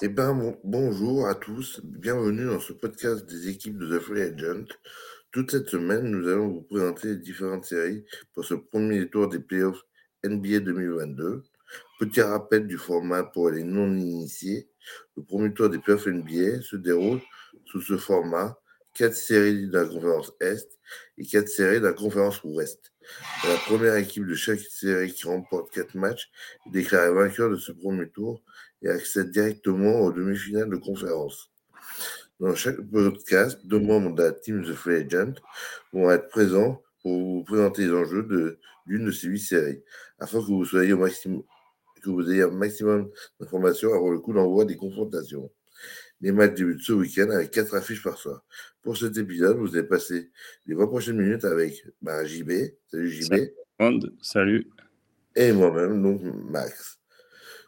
Eh ben, bonjour à tous, bienvenue dans ce podcast des équipes de The Free Agent. Toute cette semaine, nous allons vous présenter les différentes séries pour ce premier tour des playoffs NBA 2022. Petit rappel du format pour les non-initiés. Le premier tour des playoffs NBA se déroule sous ce format, quatre séries de la conférence Est et quatre séries de la conférence Ouest. La première équipe de chaque série qui remporte quatre matchs est déclarée vainqueur de ce premier tour et accède directement aux demi-finales de conférence. Dans chaque podcast, deux membres de la team The Free Agent vont être présents pour vous présenter les enjeux de d'une de ces huit séries, afin que vous soyez au maximum, que vous ayez un maximum d'informations avant le coup d'envoi des confrontations. Les matchs débutent ce week-end avec quatre affiches par soir. Pour cet épisode, vous allez passer les 20 prochaines minutes avec bah, JB. Salut JB. Salut. Et moi-même, donc Max.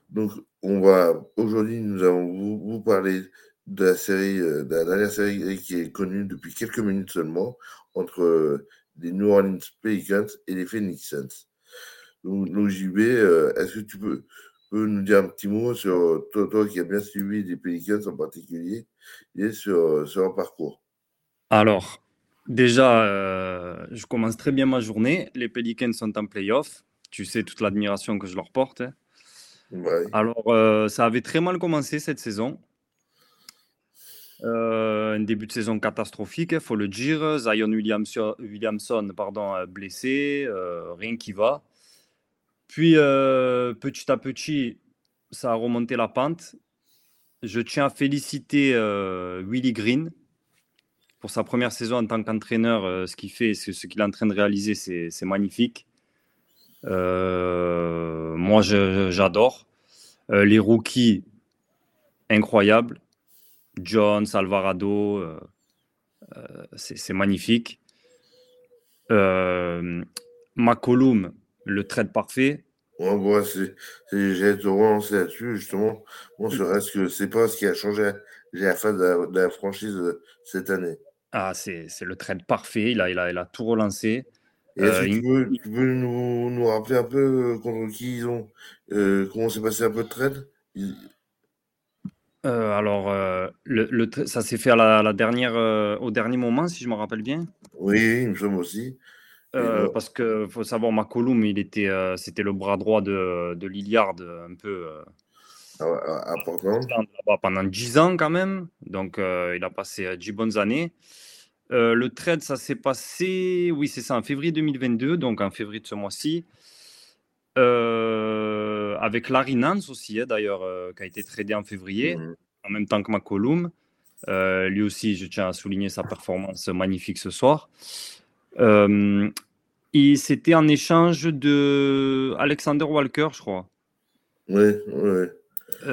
Donc, on va aujourd'hui, nous allons vous, parler de la série, euh, de la dernière série qui est connue depuis quelques minutes seulement entre euh, les New Orleans Pelicans et les Phoenix Suns. Donc, JB, euh, est-ce que tu peux, nous dire un petit mot sur toi, qui as bien suivi les Pelicans en particulier et sur, sur leur parcours? Alors, déjà, je commence très bien ma journée. Les Pelicans sont en playoff. Tu sais toute l'admiration que je leur porte. Hein. Alors, euh, ça avait très mal commencé cette saison. Euh, un début de saison catastrophique, il faut le dire. Zion Williamson, pardon, euh, blessé, rien qui va. Puis, petit à petit, ça a remonté la pente. Je tiens à féliciter Willy Green pour sa première saison en tant qu'entraîneur. ce qu'il fait, ce qu'il est en train de réaliser, c'est magnifique. Euh, moi, j'adore. Euh, les rookies, incroyables. John, Alvarado, euh, c'est magnifique. McCollum, le trade parfait. Ouais, ouais, j'ai te relancer là-dessus, justement. Bon, serait-ce que c'est pas ce qui a changé la fin de la, franchise cette année. Ah, c'est le trade parfait. Il a, il a, il a tout relancé. Est-ce que tu veux, nous, rappeler un peu euh, contre qui ils ont, euh, comment s'est passé un peu de trade? Euh, alors, le, ça s'est fait à la, dernière, au dernier moment, si je me rappelle bien. Oui, il me semble aussi. Parce qu'il faut savoir, McCollum, il était, c'était le bras droit de, de Lillard, un peu ah important. pendant 10 ans quand même. Donc, il a passé 10 bonnes années. Euh, le trade, ça s'est passé, oui, c'est ça, en février 2022, donc en février de ce mois-ci. Euh, avec Larry Nance aussi, hein, d'ailleurs, euh, qui a été tradé en février, mmh en même temps que McCollum. lui aussi, je tiens à souligner sa performance magnifique ce soir. Et c'était en échange de Alexander Walker, je crois. Oui, oui.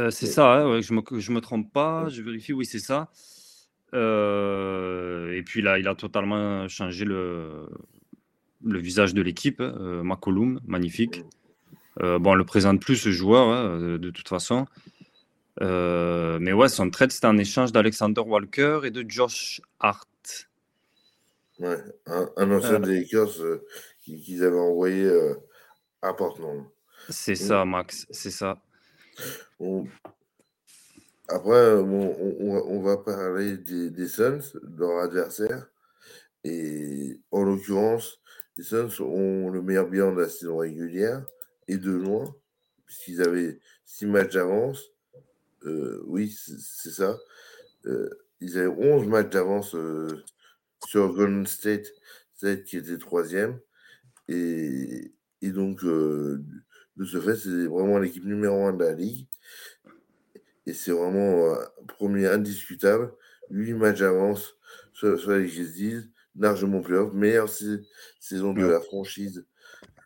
c'est ça, hein, je ne me, je me trompe pas, je vérifie, oui, c'est ça. Euh, et puis là, il a totalement changé le, le visage de l'équipe. Euh, McCollum, magnifique. Euh, bon, on le présente plus ce joueur, hein, de toute façon. mais ouais, son trade, c'était un échange d'Alexander Walker et de Josh Hart. Ouais, un, ancien des Lakers qu'ils avaient envoyé à Portland. C'est ça, Max, c'est ça. Après, on, va parler des, des Suns, leur adversaire. Et en l'occurrence, les Suns ont le meilleur bilan de la saison régulière et de loin, puisqu'ils avaient six matchs d'avance. Euh, oui, c'est ça. Euh, ils avaient 11 matchs d'avance euh, sur Golden State, State qui était troisième. Et, et donc, de ce fait, c'est vraiment l'équipe numéro un de la ligue. Et c'est vraiment un premier indiscutable. 8 matchs d'avance sur, les Grizzlies, largement playoff. Meilleure saison de la franchise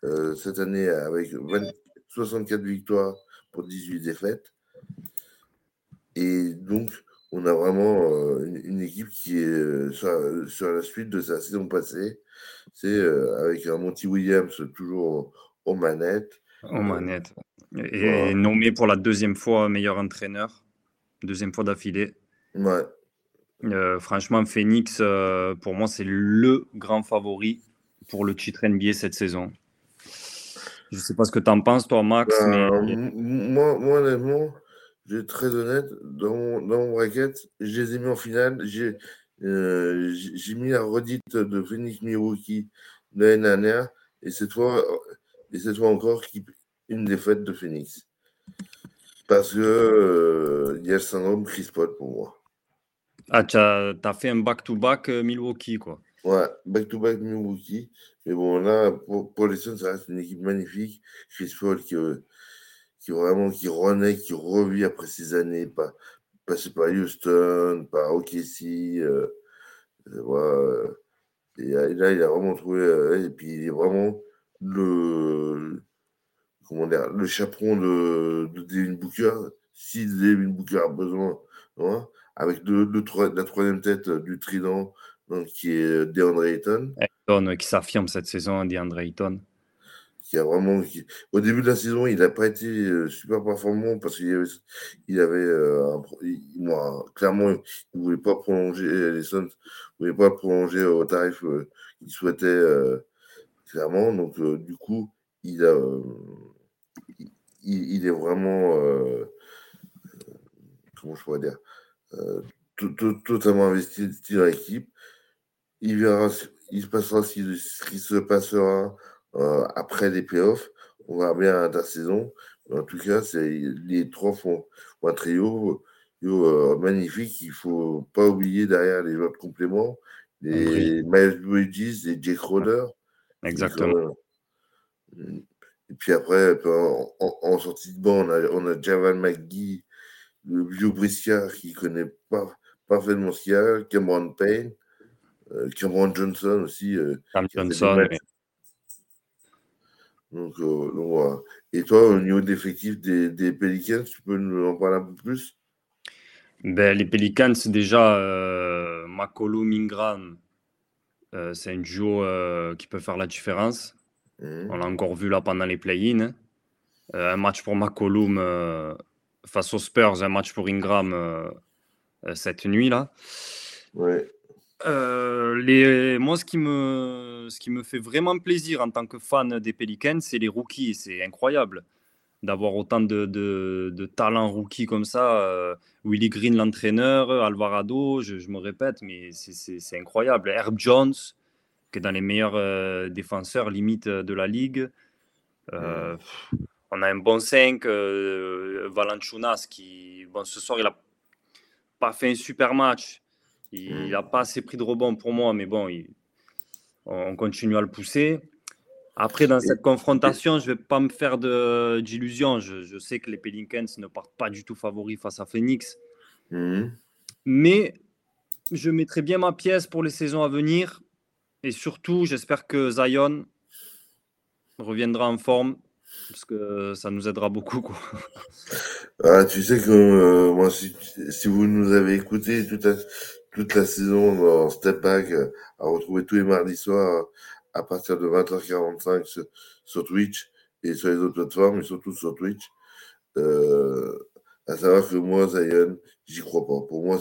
euh, cette année avec 64 victoires pour 18 défaites. Et donc, on a vraiment euh, une, équipe qui est euh, sur, la suite de sa saison passée. C'est avec un Monty Williams toujours aux manettes. Aux manettes. Et nommé pour la deuxième fois meilleur entraîneur, deuxième fois d'affilée. Ouais. Euh, franchement, Phoenix, euh, pour moi, c'est le grand favori pour le titre NBA cette saison. Je ne sais pas ce que tu en penses, toi, Max. Ben, moi, moi, honnêtement, je vais être très honnête, dans mon, dans mon bracket, je les ai mis en finale. J'ai euh, mis la redite de Phoenix Milwaukee de l'année dernière, et cette fois, et cette fois encore, une défaite de Phoenix. Parce que euh, il y a le syndrome Chris Paul pour moi. Ah, tu as, as, fait un back-to-back euh, Milwaukee, quoi. Ouais, back-to-back Milwaukee. Mais bon, là, pour, pour les Suns, ça reste une équipe magnifique. Chris Paul qui, qui vraiment qui renaît, qui revit après ces années, pas, passé par Houston, par OKC. Euh, euh, et là, il a vraiment trouvé. Euh, et puis, il est vraiment le. Comment dire Le chaperon de, de Devin Booker. Si Devin Booker a besoin, hein, avec le, la troisième tête du trident, donc, qui est DeAndre Ayton. Ayton, qui s'affirme cette saison, DeAndre Ayton a vraiment. Au début de la saison, il n'a pas été euh, super performant parce qu'il avait, euh, moi, clairement, il ne voulait pas prolonger les Suns, ne voulait pas prolonger au tarif euh, qu'il souhaitait clairement. Donc, du coup, il a, il, est vraiment, comment je pourrais dire, totalement investi dans l'équipe. Il verra, il se passera ce qui se passera euh, après les playoffs. On va bien la saison. En tout cas, c'est les trois font un trio, euh, magnifique. Il ne faut pas oublier derrière les autres compléments, les Miles Bridges et Jake Roder. Exactement. et puis après, en, sortie de banc, on a, on a Javan McGee, le vieux Briscard qui connaît pas parfaitement ce qu'il y a, Cameron Payne, euh, Cameron Johnson aussi. Cam Johnson, donc, euh, Et toi, au niveau d'effectif des, des Pelicans, tu peux nous en parler un peu plus? Ben, Les Pelicans, déjà euh, McCollum Ingram. Euh, c'est un duo euh, qui peut faire la différence. Mmh. On l'a encore vu là pendant les play-ins. Hein. un match pour McCollum face aux Spurs, un match pour Ingram cette nuit là. Ouais. Euh, les, moi, ce qui, me, ce qui me fait vraiment plaisir en tant que fan des Pelicans, c'est les rookies. C'est incroyable d'avoir autant de, de, talents rookies comme ça. Euh, Willie Green, l'entraîneur, Alvarado, je, me répète, mais c'est incroyable. Herb Jones, qui est dans les meilleurs euh, défenseurs limite de la ligue. on a un bon 5, Valanchunas, qui, bon, ce soir, il n'a pas fait un super match il n'a hmm. pas assez pris de rebond pour moi, mais bon, on continue à le pousser. Après, dans cette confrontation, je ne vais pas me faire d'illusions. Je, je, sais que les Pelicans ne partent pas du tout favoris face à Phoenix. Hmm. Mais je mettrai bien ma pièce pour les saisons à venir. Et surtout, j'espère que Zion reviendra en forme parce que ça nous aidera beaucoup. Quoi. Ah, tu sais que euh, moi, si, si, vous nous avez écouté tout à, toute la saison dans Step Back euh, à retrouver tous les mardis soirs à partir de 20h45 sur, Twitch et sur les autres plateformes, et surtout sur Twitch. Euh, à savoir que moi, Zion, j'y crois pas. Pour moi,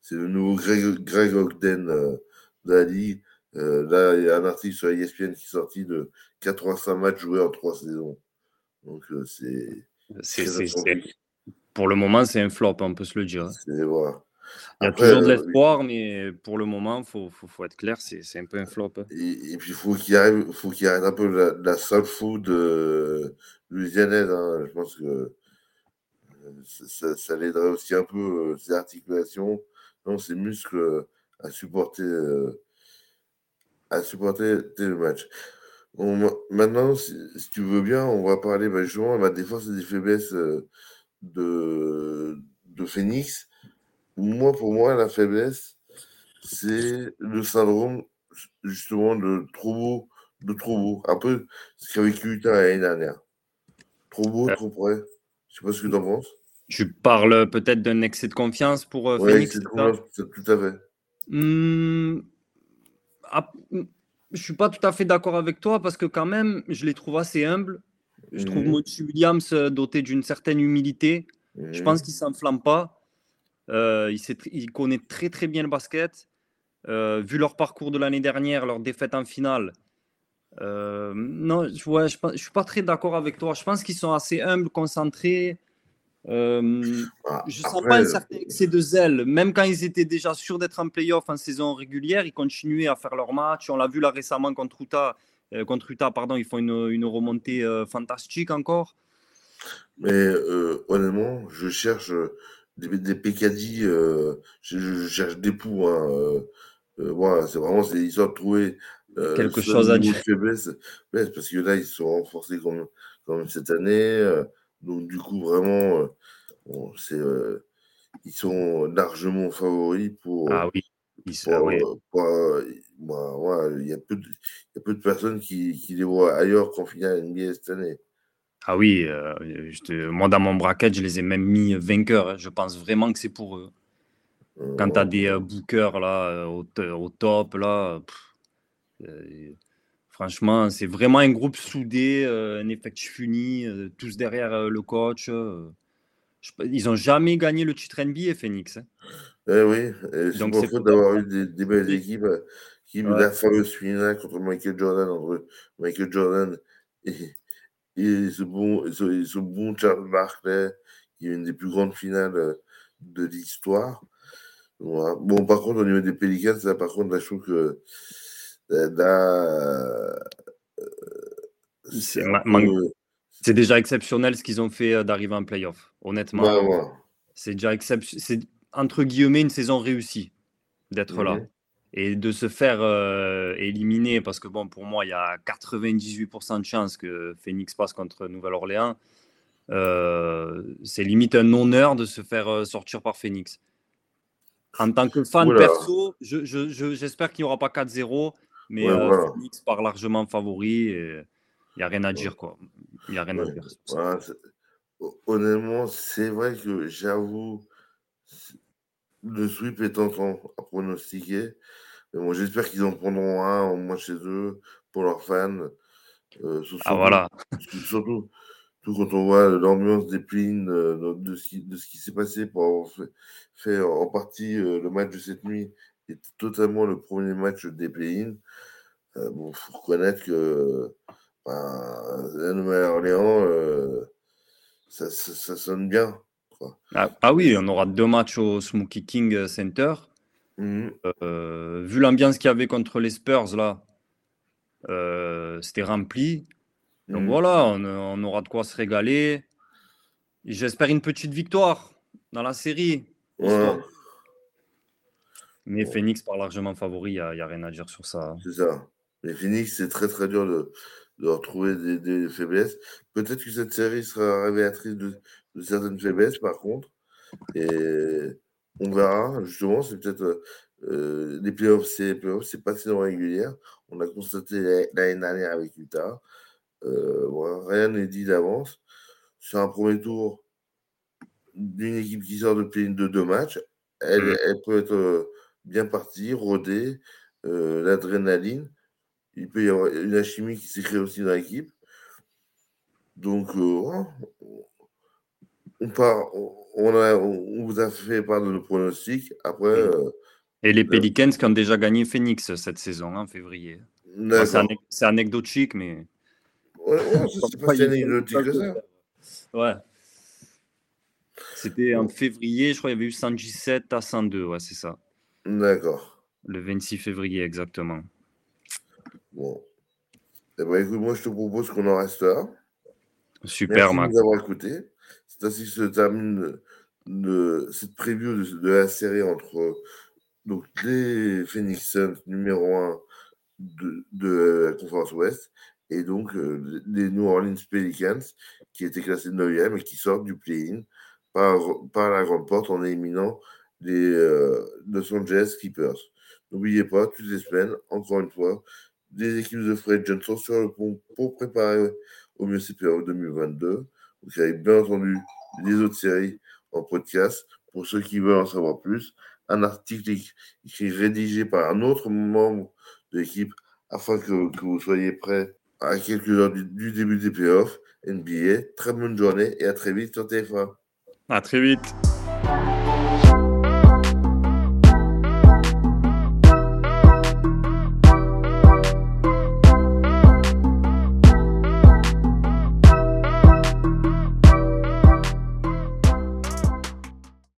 c'est le nouveau Greg, Greg Ogden euh, de la Ligue. Euh, là, il y a un article sur ESPN qui est sorti de 85 matchs joués en trois saisons. Donc, c'est. Pour le moment, c'est un flop, on peut se le dire. C'est voilà. Il y a toujours de euh, l'espoir, mais pour le moment, il faut, faut, faut, être clair, c'est un peu un flop. Hein. Et, puis, il faut qu'il arrive, faut qu'il arrête un peu la, la soul food euh, louisianaise. Hein. Je pense que euh, ça, ça l'aiderait aussi un peu, ses articulations, non, ses muscles à supporter, à supporter le match. maintenant, si, tu veux bien, on va parler bah, justement de la défense et des faiblesses de, de Phoenix moi, pour moi, la faiblesse, c'est le syndrome justement de trop beau, de trop beau. Un peu ce qu'a vécu Utah l'année dernière. Trop beau, euh. trop près. Je sais pas ce que tu en penses. Tu parles peut-être d'un excès de confiance pour euh, Phoenix excès de confiance, tout à fait. Mmh, ah, je suis pas tout à fait d'accord avec toi parce que quand même, je les trouve assez humbles. Je trouve mmh. Williams euh, doté d'une certaine humilité. Je pense mmh. qu'il s'enflamme pas. Euh, il, connaît très très bien le basket. Euh, vu leur parcours de l'année dernière, leur défaite en finale, euh, non, je ne suis pas très d'accord avec toi. Je pense qu'ils sont assez humbles, concentrés. Euh, ah, je ne sens pas un certain excès de zèle. Même quand ils étaient déjà sûrs d'être en playoff en saison régulière, ils continuaient à faire leur match. On l'a vu là récemment contre Utah. Euh, contre Utah, pardon, ils font une, une remontée fantastique encore. Mais honnêtement, je cherche des, des PKD, je, cherche des poux. Hein, voilà, c'est vraiment c'est histoire de trouver quelque chose à dire. Faiblesse, parce que là, ils sont renforcés comme, comme cette année. Donc, du coup, vraiment, euh, c'est, euh, ils sont largement favoris pour. Ah oui. il y, a peu de, y a peu de personnes qui, qui les voient ailleurs qu'en finale NBA cette année. Ah oui, euh, moi dans mon bracket, je les ai même mis vainqueurs. Hein. Je pense vraiment que c'est pour eux. Quand tu as des bookers là, au, au, top, là, Franchement, c'est vraiment un groupe soudé, euh, un effectif uni, euh, tous derrière euh, le coach. ils n'ont jamais gagné le titre NBA, Phoenix. Hein. Eh oui, c'est pas faute d'avoir eu des, belles équipes. Qui, ouais. La fameuse finale contre Michael Jordan, entre Michael Jordan et, ce, bon, ce, bon Charles Barkley, qui est une des plus grandes finales de l'histoire. Bon, par contre, au niveau des Pelicans, là, par contre, là, je trouve que euh, c'est déjà exceptionnel ce qu'ils ont fait euh, d'arriver en playoff, honnêtement. C'est déjà c'est entre guillemets une saison réussie d'être là. Et de se faire euh, éliminer, parce que bon, pour moi, il y a 98% de chances que Phoenix passe contre Nouvelle-Orléans. c'est limite un honneur de se faire sortir par Phoenix. En tant que fan perso, j'espère je, qu'il n'y aura pas 4-0 mais euh, Phoenix part largement favori. Il n'y a rien à dire, quoi. Il n'y a rien à dire. Honnêtement, c'est vrai que j'avoue, le sweep est tentant à pronostiquer. Mais bon, j'espère qu'ils en prendront un au moins chez eux pour leurs fans. Euh, ah voilà. Surtout, quand on voit l'ambiance des plines euh, de, ce qui, de ce qui s'est passé pour avoir fait, en partie le match de cette nuit totalement le premier match des play-in. Euh, bon, faut reconnaître que ben, la Nouvelle-Orléans, euh, ça, ça, sonne bien. Ah, ah, oui, on aura deux matchs au Smoky King Center. Mmh. Euh, vu l'ambiance qu'il y avait contre les Spurs, là, c'était rempli. Donc mmh. voilà, on, on, aura de quoi se régaler. J'espère une petite victoire dans la série. Ouais. Mais Phoenix par largement favori, il n'y a, rien à dire sur ça. C'est ça. Mais Phoenix, c'est très très dur de, de retrouver des, faiblesses. Peut-être que cette série sera révélatrice de, certaines faiblesses, par contre. Et on verra, justement, c'est peut-être. Euh, les playoffs, c'est playoffs, c'est pas saison régulière. On a constaté l'année dernière avec Utah. Euh, rien n'est dit d'avance. C'est un premier tour d'une équipe qui sort de de deux matchs. Elle, mmh. elle peut être euh, bien parti, rodé, euh, l'adrénaline. Il peut y avoir une alchimie qui s'est créée aussi dans l'équipe. Donc, on, part, on, a, on, vous a fait part de nos pronostics. Après. Euh, Et les Pelicans qui ont déjà gagné Phoenix cette saison, en février. c'est anecdotique, mais. Ouais, c'est pas si anecdotique que ça. Ouais. C'était en février, je crois qu'il y avait eu 117 à 102, ouais, c'est ça. D'accord. Le 26 février, exactement. Bon. Eh ben, écoute, moi, je te propose qu'on en reste là. Super, Merci de nous avoir écoutés. C'est ainsi que se termine cette preview de, la série entre donc, les Phoenix Suns numéro 1 de, la conférence Ouest et donc euh, les New Orleans Pelicans qui étaient classés 9e et qui sortent du play-in par, par la grande porte en éliminant les euh, Los Angeles Clippers. N'oubliez pas, toutes les semaines, encore une fois, des équipes de Fred Johnson sur le pont pour préparer au mieux CPO 2022. Vous avez bien entendu les autres séries en podcast. Pour ceux qui veulent en savoir plus, un article écrit rédigé par un autre membre de l'équipe afin que, vous soyez prêts à quelques heures du, du début des playoffs NBA. Très bonne journée et à très vite sur TF1. À très vite.